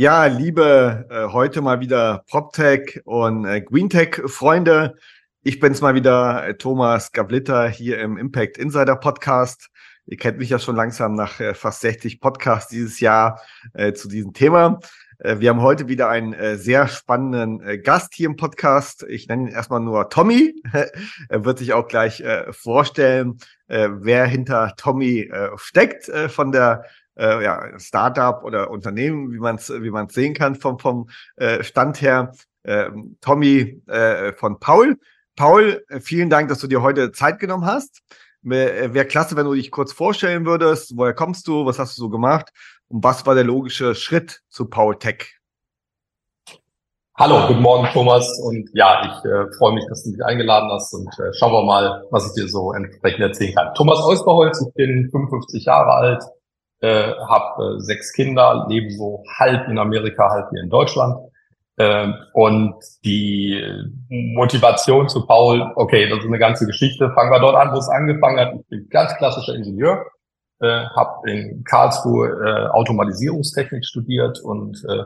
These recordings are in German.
Ja, liebe äh, heute mal wieder PropTech und äh, GreenTech-Freunde. Ich bin's mal wieder, äh, Thomas Gavlitter hier im Impact Insider Podcast. Ihr kennt mich ja schon langsam nach äh, fast 60 Podcasts dieses Jahr äh, zu diesem Thema. Äh, wir haben heute wieder einen äh, sehr spannenden äh, Gast hier im Podcast. Ich nenne ihn erstmal nur Tommy. er wird sich auch gleich äh, vorstellen, äh, wer hinter Tommy äh, steckt äh, von der äh, ja, Startup oder Unternehmen, wie man es wie man's sehen kann vom, vom äh, Stand her. Äh, Tommy äh, von Paul. Paul, äh, vielen Dank, dass du dir heute Zeit genommen hast. Wäre wär klasse, wenn du dich kurz vorstellen würdest. Woher kommst du? Was hast du so gemacht? Und was war der logische Schritt zu Paul Tech? Hallo, guten Morgen, Thomas. Und ja, ich äh, freue mich, dass du mich eingeladen hast und äh, schauen wir mal, was ich dir so entsprechend erzählen kann. Thomas Osterholz, ich bin 55 Jahre alt, äh, habe äh, sechs Kinder, lebe so halb in Amerika, halb hier in Deutschland. Äh, und die Motivation zu Paul, okay, das ist eine ganze Geschichte. Fangen wir dort an, wo es angefangen hat. Ich bin ganz klassischer Ingenieur, äh, habe in Karlsruhe äh, Automatisierungstechnik studiert und äh,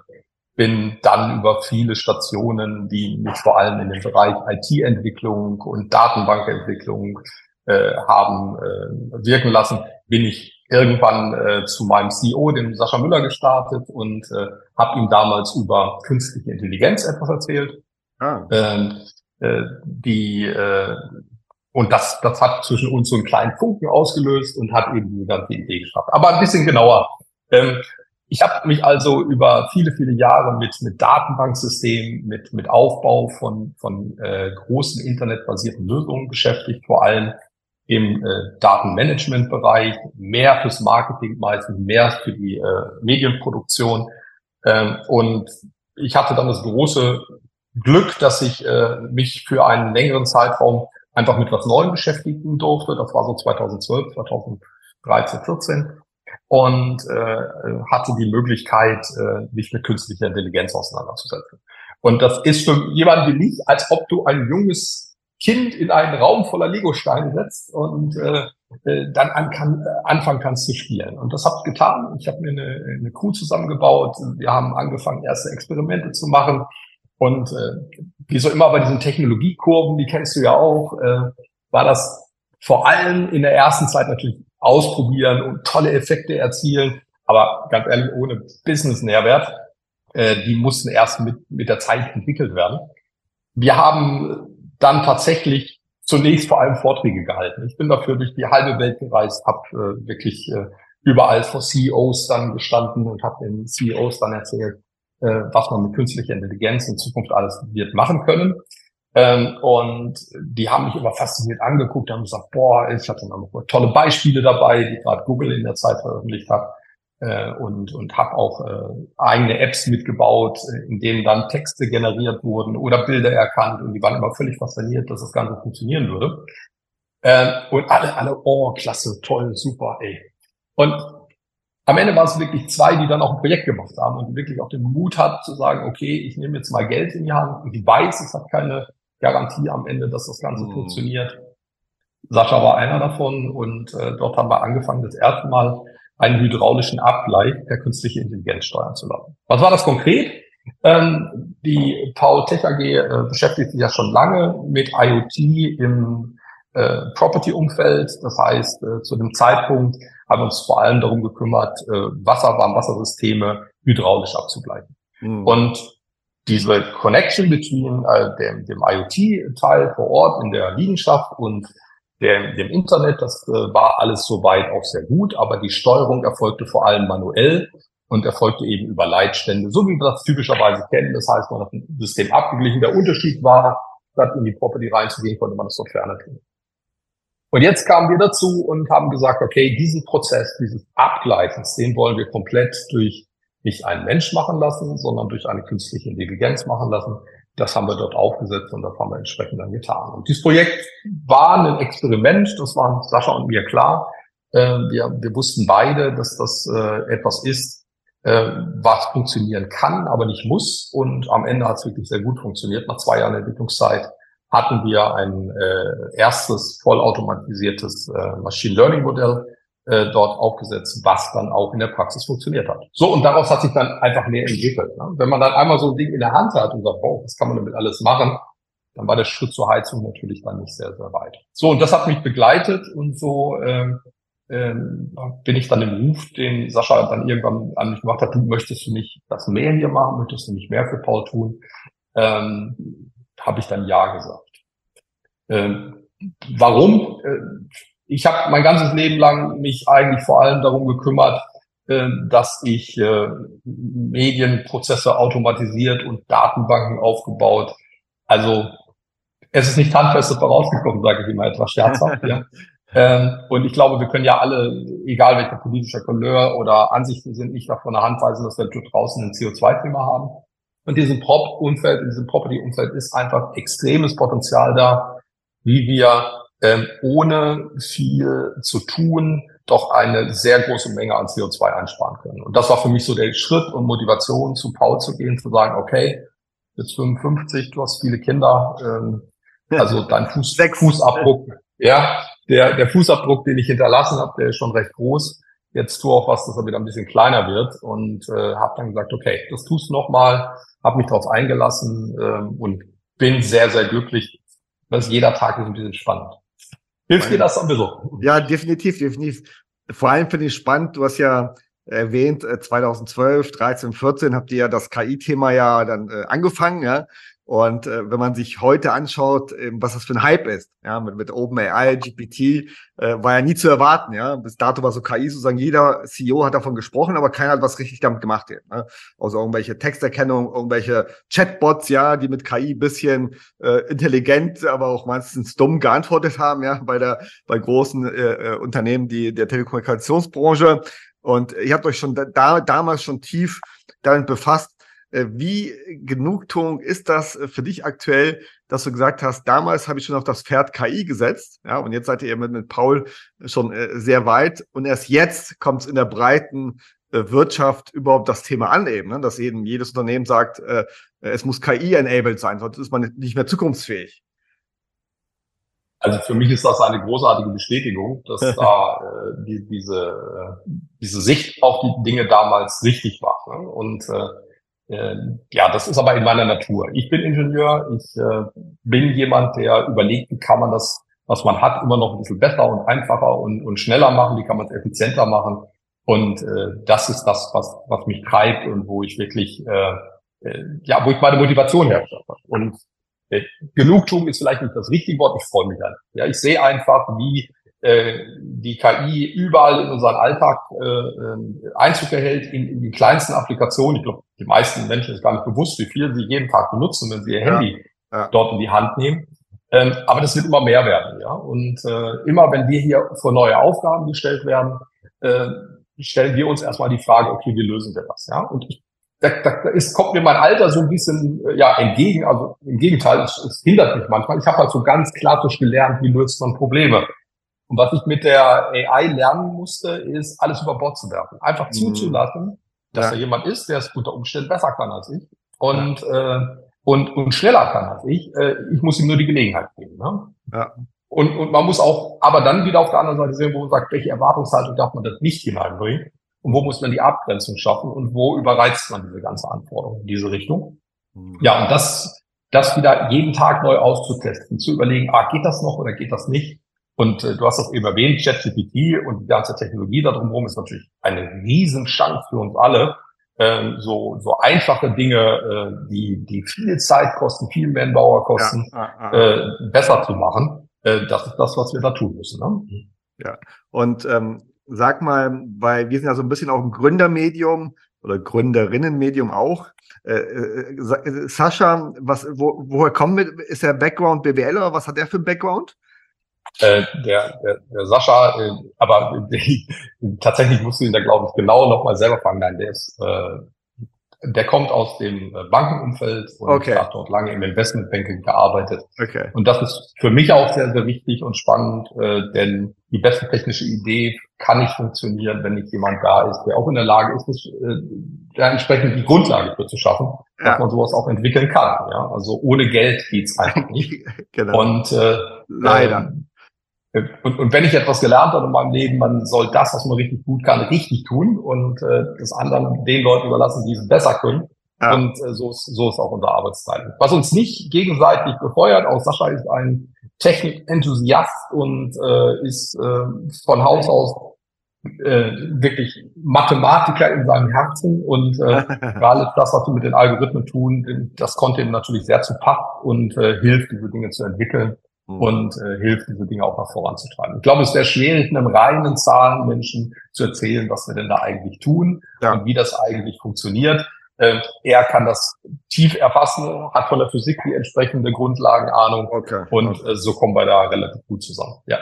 bin dann über viele Stationen, die mich vor allem in dem Bereich IT-Entwicklung und Datenbankentwicklung äh, haben äh, wirken lassen, bin ich irgendwann äh, zu meinem CEO, dem Sascha Müller, gestartet und äh, habe ihm damals über künstliche Intelligenz etwas erzählt. Ah. Ähm, äh, die äh, und das, das hat zwischen uns so einen kleinen Funken ausgelöst und hat eben die ganze Idee geschafft. Aber ein bisschen genauer. Ähm, ich habe mich also über viele, viele Jahre mit, mit Datenbanksystemen, mit, mit Aufbau von, von äh, großen internetbasierten Lösungen beschäftigt, vor allem im äh, Datenmanagement-Bereich, mehr fürs Marketing meistens, mehr für die äh, Medienproduktion. Ähm, und ich hatte dann das große Glück, dass ich äh, mich für einen längeren Zeitraum einfach mit was Neuem beschäftigen durfte. Das war so 2012, 2013, 14 und äh, hatte die Möglichkeit, äh, mich mit künstlicher Intelligenz auseinanderzusetzen. Und das ist für jemanden wie mich, als ob du ein junges Kind in einen Raum voller Lego-Steine setzt und äh, äh, dann an kann, äh, anfangen kannst zu spielen. Und das habe ich getan. Ich habe mir eine, eine Crew zusammengebaut. Wir haben angefangen, erste Experimente zu machen. Und äh, wie so immer bei diesen Technologiekurven, die kennst du ja auch, äh, war das vor allem in der ersten Zeit natürlich ausprobieren und tolle Effekte erzielen. Aber ganz ehrlich, ohne Business-Nährwert, äh, die mussten erst mit, mit der Zeit entwickelt werden. Wir haben dann tatsächlich zunächst vor allem Vorträge gehalten. Ich bin dafür durch die halbe Welt gereist, habe äh, wirklich äh, überall vor CEOs dann gestanden und habe den CEOs dann erzählt, äh, was man mit künstlicher Intelligenz in Zukunft alles wird machen können. Ähm, und die haben mich immer fasziniert angeguckt, haben gesagt, boah, ich hatte noch tolle Beispiele dabei, die gerade Google in der Zeit veröffentlicht hat äh, und, und habe auch äh, eigene Apps mitgebaut, äh, in denen dann Texte generiert wurden oder Bilder erkannt und die waren immer völlig fasziniert, dass das Ganze funktionieren würde. Äh, und alle, alle, oh, klasse, toll, super, ey. Und am Ende waren es wirklich zwei, die dann auch ein Projekt gemacht haben und wirklich auch den Mut hat zu sagen, okay, ich nehme jetzt mal Geld in die Hand und die weiß, es hat keine Garantie am Ende, dass das Ganze mhm. funktioniert. Sascha war einer davon und äh, dort haben wir angefangen, das erste Mal einen hydraulischen Abgleich der künstlichen Intelligenz steuern zu lassen. Was war das konkret? Ähm, die Paul Tech AG äh, beschäftigt sich ja schon lange mit IoT im äh, Property-Umfeld. Das heißt, äh, zu dem Zeitpunkt haben wir uns vor allem darum gekümmert, äh, Wasserwarmwassersysteme hydraulisch abzugleichen. Mhm. Und diese Connection between äh, dem, dem IoT-Teil vor Ort in der Liegenschaft und dem, dem Internet. Das äh, war alles soweit auch sehr gut, aber die Steuerung erfolgte vor allem manuell und erfolgte eben über Leitstände, so wie wir das typischerweise kennen. Das heißt, man hat ein System abgeglichen. Der Unterschied war, statt in die Property reinzugehen, konnte man das so ferne tun. Und jetzt kamen wir dazu und haben gesagt, okay, diesen Prozess, dieses Abgleichens, den wollen wir komplett durch nicht einen Mensch machen lassen, sondern durch eine künstliche Intelligenz machen lassen. Das haben wir dort aufgesetzt und das haben wir entsprechend dann getan. Und dieses Projekt war ein Experiment, das war Sascha und mir klar. Ähm, wir, wir wussten beide, dass das äh, etwas ist, äh, was funktionieren kann, aber nicht muss. Und am Ende hat es wirklich sehr gut funktioniert. Nach zwei Jahren Entwicklungszeit hatten wir ein äh, erstes vollautomatisiertes Machine Learning Modell äh, dort aufgesetzt, was dann auch in der Praxis funktioniert hat. So, und daraus hat sich dann einfach mehr entwickelt. Ne? Wenn man dann einmal so ein Ding in der Hand hat und sagt, oh, was kann man damit alles machen, dann war der Schritt zur Heizung natürlich dann nicht sehr, sehr weit. So, und das hat mich begleitet und so ähm, ähm, bin ich dann im Ruf, den Sascha dann irgendwann an mich gemacht hat, du möchtest du nicht das mehr hier machen, möchtest du nicht mehr für Paul tun, ähm, habe ich dann Ja gesagt. Ähm, warum? Äh, ich habe mein ganzes Leben lang mich eigentlich vor allem darum gekümmert, äh, dass ich äh, Medienprozesse automatisiert und Datenbanken aufgebaut. Also es ist nicht handfest vorausgekommen, sage ich immer etwas scherzhaft. ja. Ähm, und ich glaube, wir können ja alle, egal welcher politischer Couleur oder Ansichten sind, nicht davon der Hand weisen, dass wir draußen ein CO2-Thema haben. Und diesem Prop-Umfeld, in diesem Property-Umfeld ist einfach extremes Potenzial da, wie wir ähm, ohne viel zu tun doch eine sehr große Menge an CO2 einsparen können. Und das war für mich so der Schritt und Motivation, zu Paul zu gehen, zu sagen, okay, jetzt 55, du hast viele Kinder, ähm, also dein Fuß, Fußabdruck, ja, der, der Fußabdruck, den ich hinterlassen habe, der ist schon recht groß. Jetzt tu auch was, dass er wieder ein bisschen kleiner wird und äh, habe dann gesagt, okay, das tust du nochmal, habe mich darauf eingelassen ähm, und bin sehr, sehr glücklich. dass jeder Tag ist ein bisschen spannend. Hilft dir das ein bisschen? Ja, definitiv, definitiv. Vor allem finde ich spannend, du hast ja erwähnt, 2012, 13, 14 habt ihr ja das KI-Thema ja dann äh, angefangen, ja. Und äh, wenn man sich heute anschaut, äh, was das für ein Hype ist, ja, mit, mit OpenAI, GPT, äh, war ja nie zu erwarten, ja. Bis dato war so KI sozusagen, jeder CEO hat davon gesprochen, aber keiner hat was richtig damit gemacht. Hier, ne? Also irgendwelche Texterkennung, irgendwelche Chatbots, ja, die mit KI bisschen äh, intelligent, aber auch meistens dumm geantwortet haben, ja, bei der bei großen äh, äh Unternehmen, die der Telekommunikationsbranche. Und ihr habt euch schon da, damals schon tief damit befasst, äh, wie Genugtuung ist das äh, für dich aktuell, dass du gesagt hast, damals habe ich schon auf das Pferd KI gesetzt, ja, und jetzt seid ihr mit, mit Paul schon äh, sehr weit und erst jetzt kommt es in der breiten Wirtschaft überhaupt das Thema an eben, ne? dass eben jedes Unternehmen sagt, es muss KI-enabled sein, sonst ist man nicht mehr zukunftsfähig. Also für mich ist das eine großartige Bestätigung, dass da äh, die, diese, äh, diese Sicht auf die Dinge damals richtig war. Ne? Und äh, äh, ja, das ist aber in meiner Natur. Ich bin Ingenieur, ich äh, bin jemand, der überlegt, wie kann man das, was man hat, immer noch ein bisschen besser und einfacher und, und schneller machen, wie kann man es effizienter machen. Und äh, das ist das, was, was mich treibt und wo ich wirklich, äh, äh, ja, wo ich meine Motivation herstelle. Und Genugtuung ist vielleicht nicht das richtige Wort, ich freue mich dann. Ja, ich sehe einfach, wie äh, die KI überall in unseren Alltag äh, äh, Einzug erhält, in, in die kleinsten Applikationen. Ich glaube, die meisten Menschen ist gar nicht bewusst, wie viel sie jeden Tag benutzen, wenn sie ihr ja. Handy ja. dort in die Hand nehmen. Ähm, aber das wird immer mehr werden, ja. Und äh, immer, wenn wir hier vor neue Aufgaben gestellt werden, äh, stellen wir uns erstmal die Frage, okay, wie lösen wir das, ja? Und ich, da, da ist, kommt mir mein Alter so ein bisschen äh, ja entgegen, also im Gegenteil, es, es hindert mich manchmal. Ich habe halt so ganz klassisch gelernt, wie löst man Probleme. Und was ich mit der AI lernen musste, ist, alles über Bord zu werfen. Einfach mhm. zuzulassen, dass ja. da jemand ist, der es unter Umständen besser kann als ich und, ja. äh, und, und schneller kann als ich. Äh, ich muss ihm nur die Gelegenheit geben. Ne? Ja. Und, und man muss auch, aber dann wieder auf der anderen Seite sehen, wo man sagt, welche Erwartungshaltung darf man das nicht hineinbringen und wo muss man die Abgrenzung schaffen und wo überreizt man diese ganze Anforderung in diese Richtung. Mhm. Ja, und das, das wieder jeden Tag neu auszutesten, zu überlegen, ah, geht das noch oder geht das nicht? Und äh, du hast das eben erwähnt, ChatGPT und die ganze Technologie da drumherum ist natürlich eine Riesenchance für uns alle, ähm, so, so einfache Dinge, äh, die, die viel Zeit kosten, viel Manpower kosten, ja, ah, ah, äh, besser zu machen. Äh, das ist das, was wir da tun müssen. Ne? Ja, und ähm, sag mal, weil wir sind ja so ein bisschen auch ein Gründermedium oder Gründerinnenmedium auch. Äh, äh, äh Sascha, was, wo, woher kommt mit, ist er Background BWL oder was hat er für ein Background? Äh, der, der, der Sascha, äh, aber die, tatsächlich musst du ihn da, glaube ich, genau nochmal selber fangen. Nein, der ist, äh, der kommt aus dem äh, Bankenumfeld und okay. hat dort lange im Investmentbanking gearbeitet. Okay. Und das ist für mich auch sehr, sehr wichtig und spannend, äh, denn die beste technische Idee kann nicht funktionieren, wenn nicht jemand da ist, der auch in der Lage ist, das, äh, ja, entsprechend die Grundlage für zu schaffen, ja. dass man sowas auch entwickeln kann. Ja? Also ohne Geld geht's einfach nicht. genau. Und äh, leider. Ähm, und, und wenn ich etwas gelernt habe in meinem Leben, man soll das, was man richtig gut kann, richtig tun und äh, das anderen den Leuten überlassen, die es besser können. Ja. Und äh, so, ist, so ist auch unser Arbeitsteil. Was uns nicht gegenseitig befeuert, auch Sascha ist ein Technikenthusiast und äh, ist äh, von Haus aus äh, wirklich Mathematiker in seinem Herzen und äh, alles das, was wir mit den Algorithmen tun, das konnte ihm natürlich sehr zu Pacht und äh, hilft, diese Dinge zu entwickeln. Und äh, hilft, diese Dinge auch nach voranzutreiben. Ich glaube, es wäre schwierig, einem reinen Zahlenmenschen zu erzählen, was wir denn da eigentlich tun ja. und wie das eigentlich funktioniert. Äh, er kann das tief erfassen, hat von der Physik die entsprechende Grundlagenahnung okay. und äh, so kommen wir da relativ gut zusammen. Ja.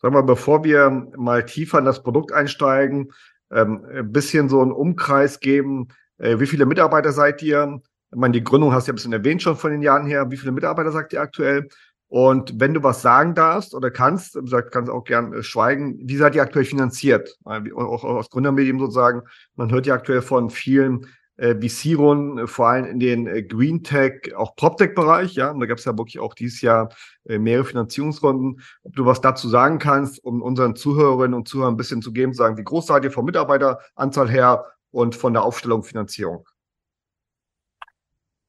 Sag mal, bevor wir mal tiefer in das Produkt einsteigen, ähm, ein bisschen so einen Umkreis geben. Äh, wie viele Mitarbeiter seid ihr? Ich meine, die Gründung hast du ja ein bisschen erwähnt schon von den Jahren her. Wie viele Mitarbeiter sagt ihr aktuell? Und wenn du was sagen darfst oder kannst, sagt, kannst auch gern äh, schweigen, wie seid ihr aktuell finanziert? Auch aus Gründermedien sozusagen. Man hört ja aktuell von vielen äh, VC-Runden, äh, vor allem in den äh, Green Tech, auch PropTech-Bereich, ja. Und da gab es ja wirklich auch dieses Jahr äh, mehrere Finanzierungsrunden. Ob du was dazu sagen kannst, um unseren Zuhörerinnen und Zuhörern ein bisschen zu geben, sagen, wie groß seid ihr vom Mitarbeiteranzahl her und von der Aufstellung Finanzierung?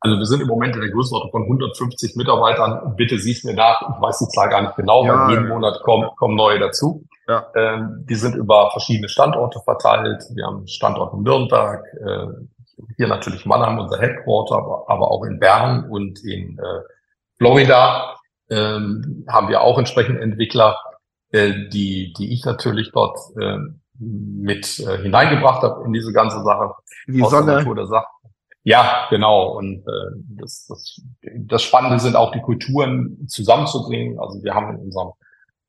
Also wir sind im Moment in der Größenordnung von 150 Mitarbeitern. Bitte siehst mir nach. Ich weiß die Zahl gar nicht genau, ja, weil jeden ja. Monat kommen, kommen neue dazu. Ja. Ähm, die sind über verschiedene Standorte verteilt. Wir haben Standort in Nürnberg, äh, hier natürlich Mannheim, unser Headquarter, aber, aber auch in Bern und in äh, Florida ähm, haben wir auch entsprechend Entwickler, äh, die, die ich natürlich dort äh, mit äh, hineingebracht habe in diese ganze Sache. Die Sonne. Der Natur der Sache. Ja, genau. Und äh, das, das, das Spannende sind auch die Kulturen zusammenzubringen. Also wir haben in unserem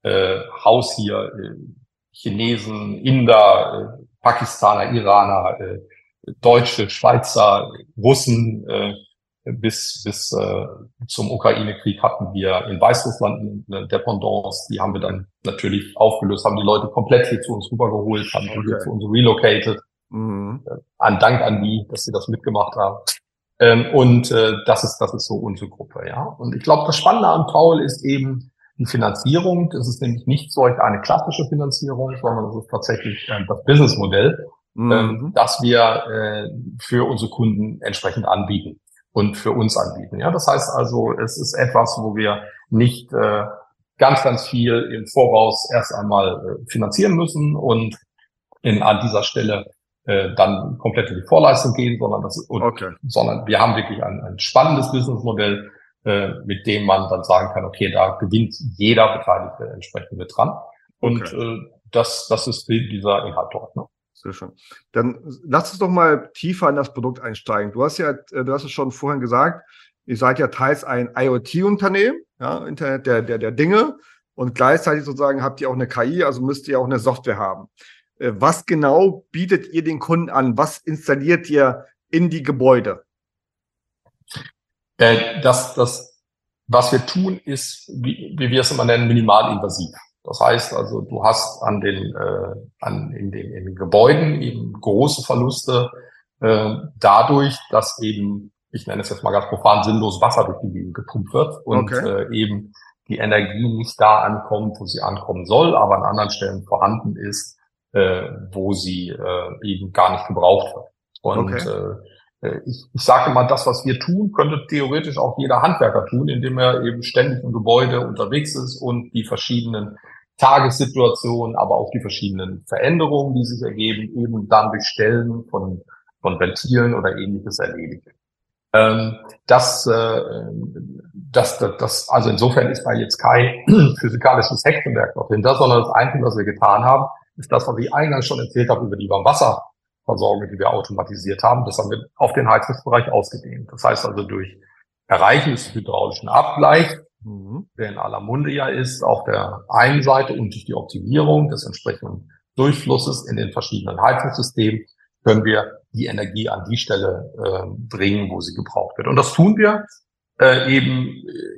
äh, Haus hier äh, Chinesen, Inder, äh, Pakistaner, Iraner, äh, Deutsche, Schweizer, Russen äh, bis, bis äh, zum Ukraine-Krieg hatten wir in Weißrussland eine Dependance, die haben wir dann natürlich aufgelöst, haben die Leute komplett hier zu uns rübergeholt, haben okay. hier zu uns relocated. Mhm. Äh, an Dank an die, dass sie das mitgemacht haben. Ähm, und äh, das ist das ist so unsere Gruppe, ja. Und ich glaube, das Spannende an Paul ist eben die Finanzierung. Das ist nämlich nicht solch eine klassische Finanzierung, sondern das ist tatsächlich äh, das Businessmodell mhm. ähm, das wir äh, für unsere Kunden entsprechend anbieten und für uns anbieten. Ja, das heißt also, es ist etwas, wo wir nicht äh, ganz, ganz viel im Voraus erst einmal äh, finanzieren müssen und in, an dieser Stelle äh, dann komplett in die Vorleistung gehen, sondern das und, okay. sondern wir haben wirklich ein, ein spannendes Businessmodell, äh, mit dem man dann sagen kann, okay, da gewinnt jeder Beteiligte entsprechend mit dran. Und okay. äh, das, das ist dieser Inhalt dort. Ne? Sehr schön. Dann lass uns doch mal tiefer in das Produkt einsteigen. Du hast ja, äh, du hast es schon vorhin gesagt, ihr seid ja teils ein IoT-Unternehmen, ja, Internet der, der, der Dinge, und gleichzeitig sozusagen habt ihr auch eine KI, also müsst ihr auch eine Software haben. Äh, was genau bietet ihr den Kunden an? Was installiert ihr in die Gebäude? Äh, das, das, was wir tun, ist, wie, wie wir es immer nennen, minimalinvasiv. Das heißt also, du hast an den, äh, an, in, den, in den Gebäuden eben große Verluste äh, dadurch, dass eben, ich nenne es jetzt mal ganz profan, sinnlos Wasser durch die Gegend gepumpt wird und okay. äh, eben die Energie nicht da ankommt, wo sie ankommen soll, aber an anderen Stellen vorhanden ist, äh, wo sie äh, eben gar nicht gebraucht wird. Und okay. äh, äh ich, ich sage mal, das, was wir tun, könnte theoretisch auch jeder Handwerker tun, indem er eben ständig im Gebäude unterwegs ist und die verschiedenen Tagessituation, aber auch die verschiedenen Veränderungen, die sich ergeben, eben dann durch Stellen von, von Ventilen oder ähnliches erledigt. Ähm, das, äh, das, das, das, also insofern ist da jetzt kein physikalisches Hexenwerk noch hinter, sondern das Einzige, was wir getan haben, ist das, was ich eingangs schon erzählt habe über die Warmwasserversorgung, die wir automatisiert haben. Das haben wir auf den Heizungsbereich ausgedehnt. Das heißt also durch Erreichen des hydraulischen Abgleichs mhm. der in aller Munde ja ist, auf der einen Seite und durch die Optimierung des entsprechenden Durchflusses in den verschiedenen Heizungssystemen können wir die Energie an die Stelle äh, bringen, wo sie gebraucht wird. Und das tun wir äh, eben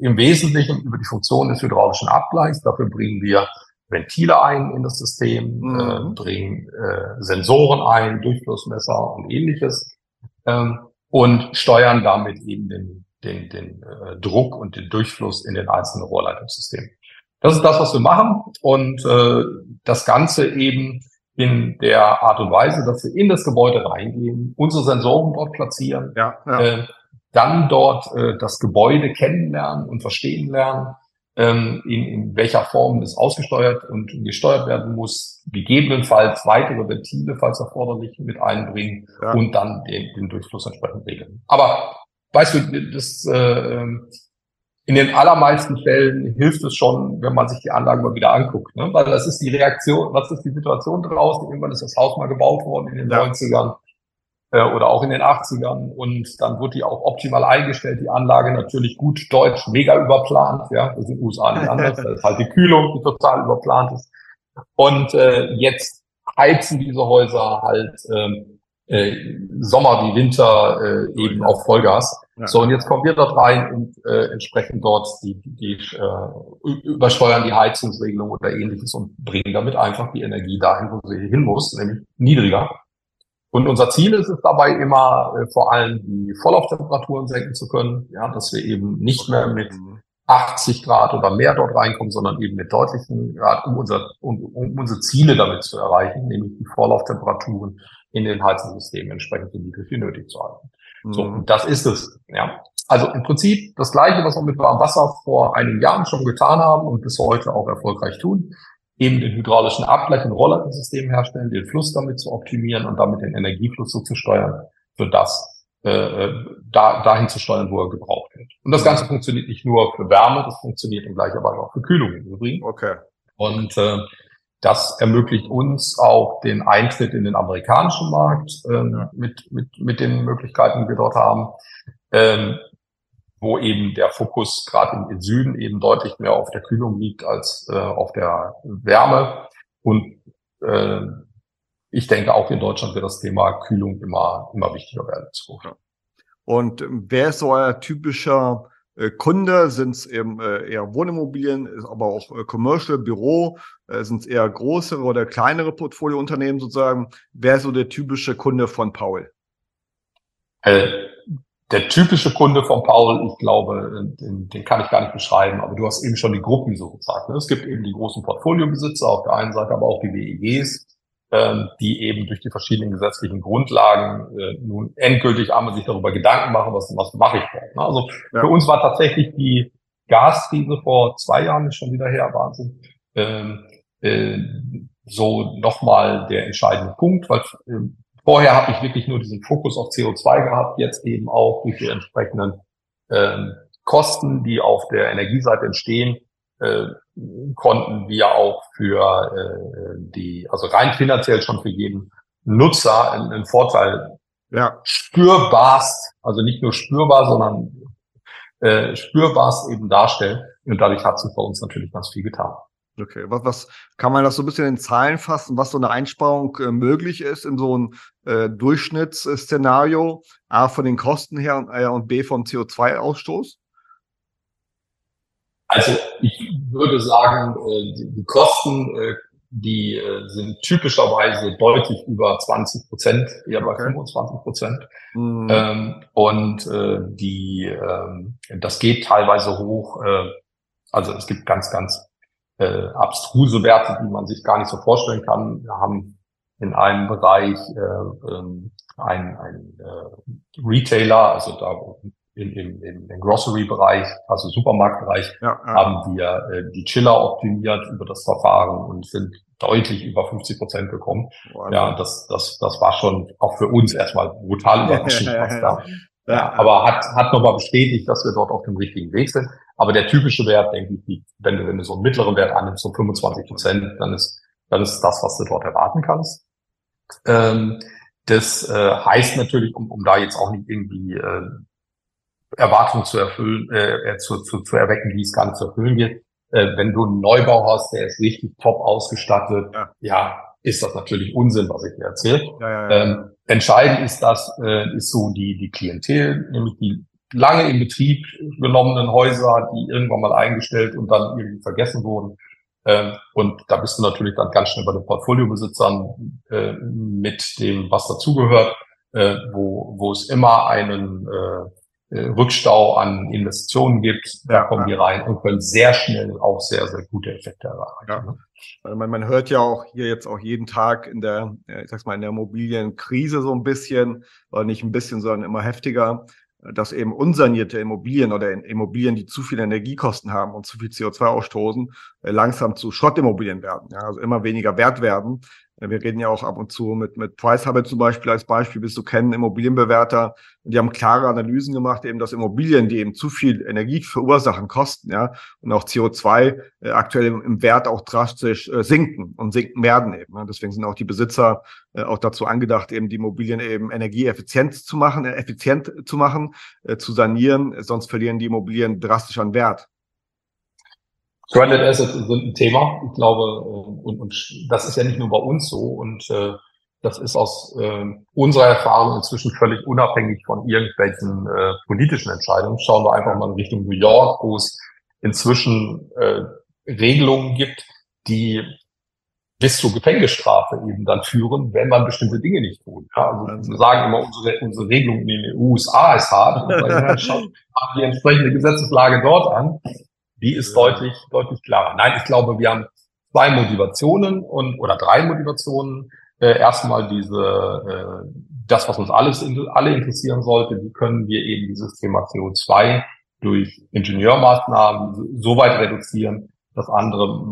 im Wesentlichen über die Funktion des hydraulischen Abgleichs. Dafür bringen wir Ventile ein in das System, mhm. äh, bringen äh, Sensoren ein, Durchflussmesser und ähnliches ähm, und steuern damit eben den den, den äh, Druck und den Durchfluss in den einzelnen Rohrleitungssystemen. Das ist das, was wir machen und äh, das Ganze eben in der Art und Weise, dass wir in das Gebäude reingehen, unsere Sensoren dort platzieren, ja, ja. Äh, dann dort äh, das Gebäude kennenlernen und verstehen lernen, ähm, in, in welcher Form es ausgesteuert und gesteuert werden muss, gegebenenfalls weitere Ventile, falls erforderlich, mit einbringen ja. und dann den, den Durchfluss entsprechend regeln. Aber weißt du, das äh, in den allermeisten Fällen hilft es schon, wenn man sich die Anlagen mal wieder anguckt. Ne? Weil das ist die Reaktion, was ist die Situation draußen? Irgendwann ist das Haus mal gebaut worden in den ja. 90ern äh, oder auch in den 80ern und dann wird die auch optimal eingestellt. Die Anlage natürlich gut deutsch, mega überplant. Ja, das ist in den USA nicht anders. Das ist halt die Kühlung, die total überplant ist. Und äh, jetzt heizen diese Häuser halt ähm, äh, Sommer wie Winter äh, eben auf Vollgas. Ja. So, und jetzt kommen wir dort rein und äh, entsprechend dort die, die äh, übersteuern die Heizungsregelung oder ähnliches und bringen damit einfach die Energie dahin, wo sie hin muss, nämlich niedriger. Und unser Ziel ist es dabei immer, äh, vor allem die Vorlauftemperaturen senken zu können, ja, dass wir eben nicht mehr mit 80 Grad oder mehr dort reinkommen, sondern eben mit deutlichen Grad, um, unser, um, um unsere Ziele damit zu erreichen, nämlich die Vorlauftemperaturen in den Heizungssystemen entsprechend so niedrig wie nötig zu halten. Mhm. So, das ist es. Ja. Also im Prinzip das Gleiche, was wir mit warmem Wasser vor einigen Jahren schon getan haben und bis heute auch erfolgreich tun. Eben den hydraulischen Abgleich in Rollladensystem herstellen, den Fluss damit zu optimieren und damit den Energiefluss so zu steuern, für das äh, äh, da, dahin zu steuern, wo er gebraucht wird. Und das Ganze funktioniert nicht nur für Wärme, das funktioniert in gleicher Weise auch für Kühlung im Übrigen. Okay. Und äh, das ermöglicht uns auch den Eintritt in den amerikanischen Markt ähm, mit, mit, mit den Möglichkeiten, die wir dort haben, ähm, wo eben der Fokus gerade im, Süden eben deutlich mehr auf der Kühlung liegt als äh, auf der Wärme. Und äh, ich denke, auch in Deutschland wird das Thema Kühlung immer, immer wichtiger werden. Und wer ist so euer typischer äh, Kunde? Sind es eben äh, eher Wohnimmobilien, aber auch äh, Commercial, Büro? Äh, Sind es eher größere oder kleinere Portfoliounternehmen sozusagen? Wer ist so der typische Kunde von Paul? Äh, der typische Kunde von Paul, ich glaube, den, den, kann ich gar nicht beschreiben, aber du hast eben schon die Gruppen so gesagt. Ne? Es gibt eben die großen Portfoliobesitzer auf der einen Seite, aber auch die WEGs, ähm, die eben durch die verschiedenen gesetzlichen Grundlagen äh, nun endgültig einmal sich darüber Gedanken machen, was, was mache ich dort. Ne? Also ja. für uns war tatsächlich die Gaskrise vor zwei Jahren ist schon wieder her, Wahnsinn, ähm, äh, so nochmal der entscheidende Punkt, weil äh, vorher habe ich wirklich nur diesen Fokus auf CO2 gehabt, jetzt eben auch durch die entsprechenden ähm, Kosten, die auf der Energieseite entstehen, äh, konnten wir auch für äh, die, also rein finanziell schon für jeden Nutzer einen, einen Vorteil ja. spürbarst, also nicht nur spürbar, sondern äh, spürbarst eben darstellen. Und dadurch hat sich bei uns natürlich ganz viel getan. Okay, was, was kann man das so ein bisschen in Zahlen fassen, was so eine Einsparung äh, möglich ist in so einem äh, Durchschnittsszenario, A von den Kosten her und, äh, und B vom CO2-Ausstoß? Also ich würde sagen, äh, die Kosten, äh, die äh, sind typischerweise deutlich über 20 Prozent, eher bei okay. 25 Prozent. Mhm. Ähm, und die, ähm, das geht teilweise hoch. Also es gibt ganz, ganz abstruse Werte, die man sich gar nicht so vorstellen kann. Wir haben in einem Bereich ähm, ein, ein Retailer, also da in, im, im, im Grocery-Bereich, also Supermarktbereich, ja, ja. haben wir äh, die Chiller optimiert über das Verfahren und sind deutlich über 50 Prozent gekommen. Wow. Ja, das, das, das war schon auch für uns erstmal brutal überraschend. was da. Ja, aber hat, hat nochmal bestätigt, dass wir dort auf dem richtigen Weg sind. Aber der typische Wert, denke ich, wenn du, wenn du so einen mittleren Wert annimmst, so 25 Prozent, dann ist, dann ist das, was du dort erwarten kannst. Ähm, das äh, heißt natürlich, um, um da jetzt auch nicht irgendwie äh, Erwartungen zu erfüllen, äh, zu, zu, zu erwecken, die es gar nicht zu erfüllen wird. Äh, wenn du einen Neubau hast, der ist richtig top ausgestattet, ja, ja ist das natürlich Unsinn, was ich dir erzähle. Ja, ja. Ähm, entscheidend ist das, äh, ist so die, die Klientel, nämlich die lange in Betrieb genommenen Häuser, die irgendwann mal eingestellt und dann irgendwie vergessen wurden. Ähm, und da bist du natürlich dann ganz schnell bei den Portfoliobesitzern äh, mit dem, was dazugehört, äh, wo, wo es immer einen äh, Rückstau an Investitionen gibt, da kommen die rein und können sehr schnell auch sehr, sehr gute Effekte erreichen. Ja. Ne? Man, man hört ja auch hier jetzt auch jeden Tag in der, ich sag's mal, in der Immobilienkrise so ein bisschen, oder nicht ein bisschen, sondern immer heftiger, dass eben unsanierte Immobilien oder Immobilien, die zu viel Energiekosten haben und zu viel CO2 ausstoßen, äh, langsam zu Schrottimmobilien werden, ja, also immer weniger wert werden, wir reden ja auch ab und zu mit, mit Pricehaber zum Beispiel als Beispiel, bist du kennen, Immobilienbewerter. Und die haben klare Analysen gemacht, eben, dass Immobilien, die eben zu viel Energie verursachen, kosten, ja, und auch CO2 äh, aktuell im, im, Wert auch drastisch äh, sinken und sinken werden eben. Ne? Deswegen sind auch die Besitzer äh, auch dazu angedacht, eben die Immobilien eben energieeffizient zu machen, äh, effizient zu machen, äh, zu sanieren, sonst verlieren die Immobilien drastisch an Wert. Stranded Assets sind ein Thema, ich glaube, äh, und, und das ist ja nicht nur bei uns so und äh, das ist aus äh, unserer Erfahrung inzwischen völlig unabhängig von irgendwelchen äh, politischen Entscheidungen. Schauen wir einfach mal in Richtung New York, wo es inzwischen äh, Regelungen gibt, die bis zur Gefängnisstrafe eben dann führen, wenn man bestimmte Dinge nicht tut. Ja, also wir sagen immer, unsere, unsere Regelung in den USA ist hart, aber schaut die entsprechende Gesetzeslage dort an die ist ja. deutlich, deutlich klarer. Nein, ich glaube, wir haben zwei Motivationen und oder drei Motivationen. Äh, erstmal diese, äh, das, was uns alles alle interessieren sollte, wie können wir eben dieses Thema CO2 durch Ingenieurmaßnahmen so weit reduzieren, dass andere,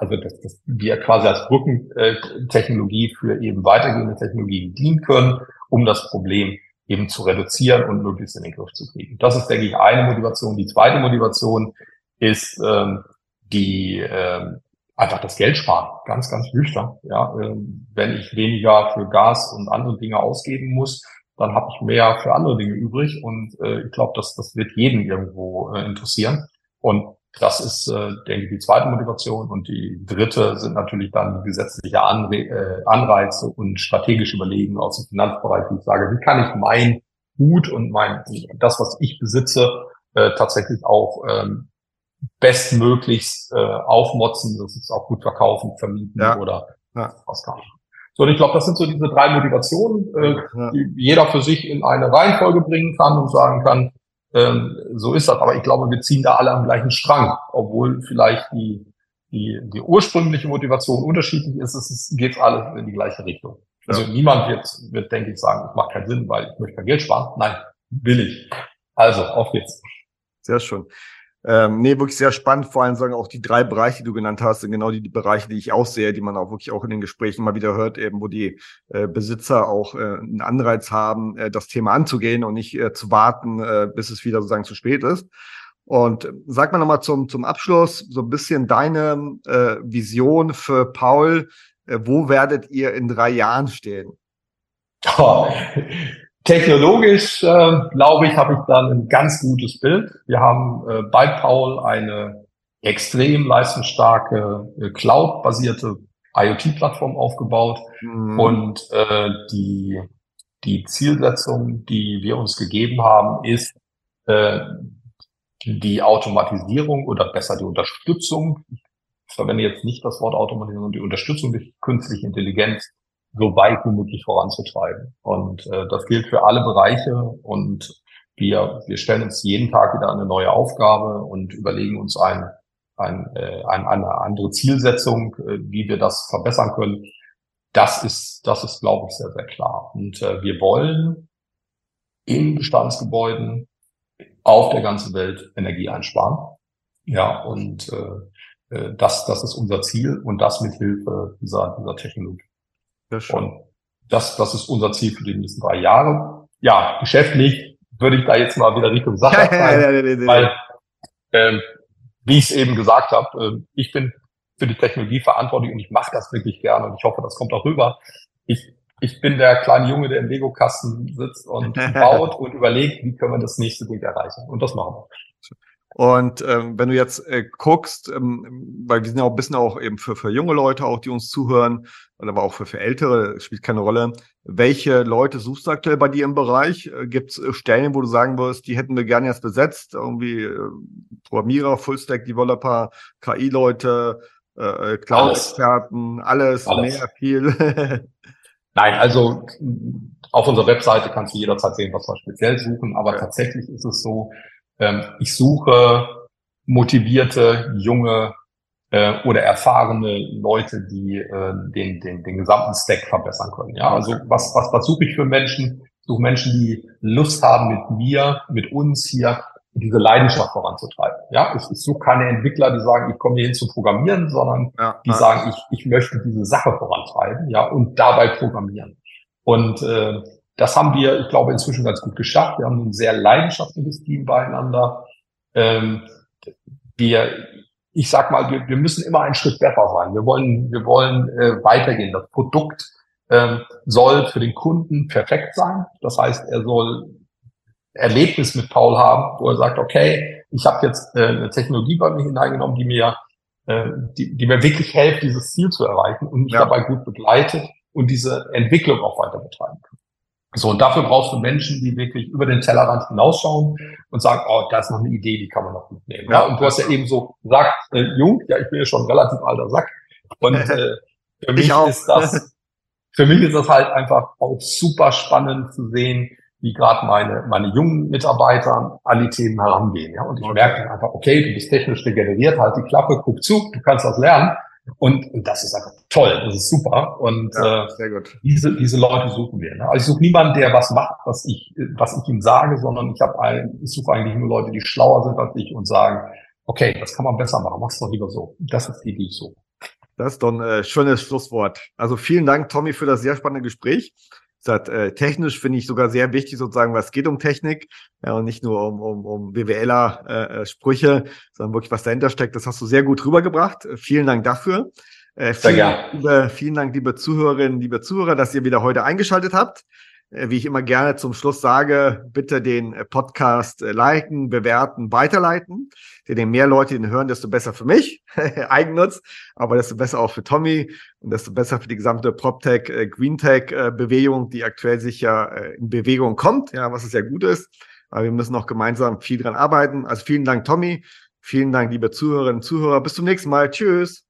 also dass, dass wir quasi als Brückentechnologie für eben weitergehende Technologien dienen können, um das Problem eben zu reduzieren und möglichst in den Griff zu kriegen. Das ist, denke ich, eine Motivation. Die zweite Motivation ist ähm, die ähm, einfach das Geld sparen. Ganz, ganz nüchtern. Ja, ähm, wenn ich weniger für Gas und andere Dinge ausgeben muss, dann habe ich mehr für andere Dinge übrig. Und äh, ich glaube, dass das wird jeden irgendwo äh, interessieren. Und das ist, äh, denke ich, die zweite Motivation. Und die dritte sind natürlich dann gesetzliche Anre äh, Anreize und strategische Überlegen aus dem Finanzbereich, wie ich sage, wie kann ich mein Gut und mein das, was ich besitze, äh, tatsächlich auch ähm, bestmöglichst äh, aufmotzen, dass es auch gut verkaufen, vermieten ja. oder ja. was kann. So, und ich glaube, das sind so diese drei Motivationen, äh, ja. die jeder für sich in eine Reihenfolge bringen kann und sagen kann, ähm, so ist das. Aber ich glaube, wir ziehen da alle am gleichen Strang, obwohl vielleicht die, die, die ursprüngliche Motivation unterschiedlich ist, es geht alles in die gleiche Richtung. Also niemand wird, wird, denke ich, sagen, es macht keinen Sinn, weil ich möchte kein Geld sparen. Nein, will ich. Also, auf geht's. Sehr schön. Ähm, nee, wirklich sehr spannend. Vor allem sagen auch die drei Bereiche, die du genannt hast, sind genau die, die Bereiche, die ich auch sehe, die man auch wirklich auch in den Gesprächen mal wieder hört, eben wo die äh, Besitzer auch äh, einen Anreiz haben, äh, das Thema anzugehen und nicht äh, zu warten, äh, bis es wieder sozusagen zu spät ist. Und äh, sag mal nochmal zum, zum Abschluss so ein bisschen deine äh, Vision für Paul. Äh, wo werdet ihr in drei Jahren stehen? Oh, Technologisch, äh, glaube ich, habe ich dann ein ganz gutes Bild. Wir haben äh, bei Paul eine extrem leistungsstarke äh, Cloud-basierte IoT-Plattform aufgebaut mhm. und äh, die die Zielsetzung, die wir uns gegeben haben, ist äh, die Automatisierung oder besser die Unterstützung. Ich verwende jetzt nicht das Wort Automatisierung, die Unterstützung durch künstliche Intelligenz so weit wie möglich voranzutreiben. Und äh, das gilt für alle Bereiche und wir, wir stellen uns jeden Tag wieder eine neue Aufgabe und überlegen uns ein, ein, äh, ein, eine andere Zielsetzung, äh, wie wir das verbessern können. Das ist, das ist, glaube ich, sehr, sehr klar. Und äh, wir wollen in Bestandsgebäuden auf der ganzen Welt Energie einsparen. Ja, und äh, äh das, das ist unser Ziel und das mit Hilfe dieser, dieser Technologie. Und das, das ist unser Ziel für die nächsten drei Jahre. Ja, geschäftlich würde ich da jetzt mal wieder Richtung Sache sein, weil, ähm, wie ich es eben gesagt habe, äh, ich bin für die Technologie verantwortlich und ich mache das wirklich gerne und ich hoffe, das kommt auch rüber. Ich, ich bin der kleine Junge, der im Lego-Kasten sitzt und baut und überlegt, wie können wir das nächste Ding erreichen. Und das machen wir. Und ähm, wenn du jetzt äh, guckst, ähm, weil wir sind ja auch ein bisschen auch eben für, für junge Leute auch, die uns zuhören, aber auch für, für Ältere, spielt keine Rolle. Welche Leute suchst du aktuell bei dir im Bereich? Äh, Gibt es äh, Stellen, wo du sagen wirst, die hätten wir gerne jetzt besetzt? Irgendwie äh, Programmierer, Fullstack-Developer, KI-Leute, äh, äh Cloud-Experten, alles, alles, mehr, viel. Nein, also auf unserer Webseite kannst du jederzeit sehen, was wir speziell suchen, aber ja. tatsächlich ist es so, ähm, ich suche motivierte, junge äh, oder erfahrene Leute, die äh, den, den, den gesamten Stack verbessern können. Ja, also was, was, was suche ich für Menschen? Ich suche Menschen, die Lust haben, mit mir, mit uns hier diese Leidenschaft voranzutreiben. Ja, ich, ich suche keine Entwickler, die sagen, ich komme hier hin zu programmieren, sondern ja, die ja. sagen, ich, ich möchte diese Sache vorantreiben, ja, und dabei programmieren. Und äh, das haben wir, ich glaube, inzwischen ganz gut geschafft. Wir haben ein sehr leidenschaftliches Team beieinander. Ähm, wir, ich sag mal, wir, wir müssen immer einen Schritt besser sein. Wir wollen, wir wollen äh, weitergehen. Das Produkt ähm, soll für den Kunden perfekt sein. Das heißt, er soll Erlebnis mit Paul haben, wo er sagt, okay, ich habe jetzt äh, eine Technologie bei mir hineingenommen, die mir, äh, die, die mir wirklich hilft, dieses Ziel zu erreichen und mich ja. dabei gut begleitet und diese Entwicklung auch weiter betreiben kann. So, und dafür brauchst du Menschen, die wirklich über den Tellerrand hinausschauen und sagen, oh, da ist noch eine Idee, die kann man noch mitnehmen. Ja, und du hast ja eben so gesagt, äh, Jung, ja, ich bin ja schon ein relativ alter Sack. Und äh, für mich ist das, für mich ist das halt einfach auch super spannend zu sehen, wie gerade meine, meine jungen Mitarbeiter an die Themen herangehen. Ja? Und ich okay. merke einfach, okay, du bist technisch degeneriert, halt die Klappe, guck zu, du kannst das lernen. Und, und das ist einfach toll, das ist super. Und ja, äh, diese, diese Leute suchen wir. Ne? Also ich suche niemanden, der was macht, was ich, was ich ihm sage, sondern ich habe ein, ich suche eigentlich nur Leute, die schlauer sind als ich und sagen, okay, das kann man besser machen, mach's doch lieber so. Das ist die, die ich suche. Das ist doch ein äh, schönes Schlusswort. Also vielen Dank, Tommy, für das sehr spannende Gespräch. Sagt, äh, technisch finde ich sogar sehr wichtig, sozusagen, was geht um Technik ja, und nicht nur um, um, um BWLer-Sprüche, äh, sondern wirklich, was dahinter steckt. Das hast du sehr gut rübergebracht. Äh, vielen Dank dafür. Äh, vielen, liebe, vielen Dank, liebe Zuhörerinnen, liebe Zuhörer, dass ihr wieder heute eingeschaltet habt. Äh, wie ich immer gerne zum Schluss sage, bitte den äh, Podcast äh, liken, bewerten, weiterleiten. Denn je mehr Leute den hören, desto besser für mich, Eigennutz, aber desto besser auch für Tommy und desto besser für die gesamte PropTech, GreenTech Bewegung, die aktuell sich ja in Bewegung kommt, ja, was es ja gut ist. Aber wir müssen noch gemeinsam viel dran arbeiten. Also vielen Dank, Tommy. Vielen Dank, liebe Zuhörerinnen und Zuhörer. Bis zum nächsten Mal. Tschüss.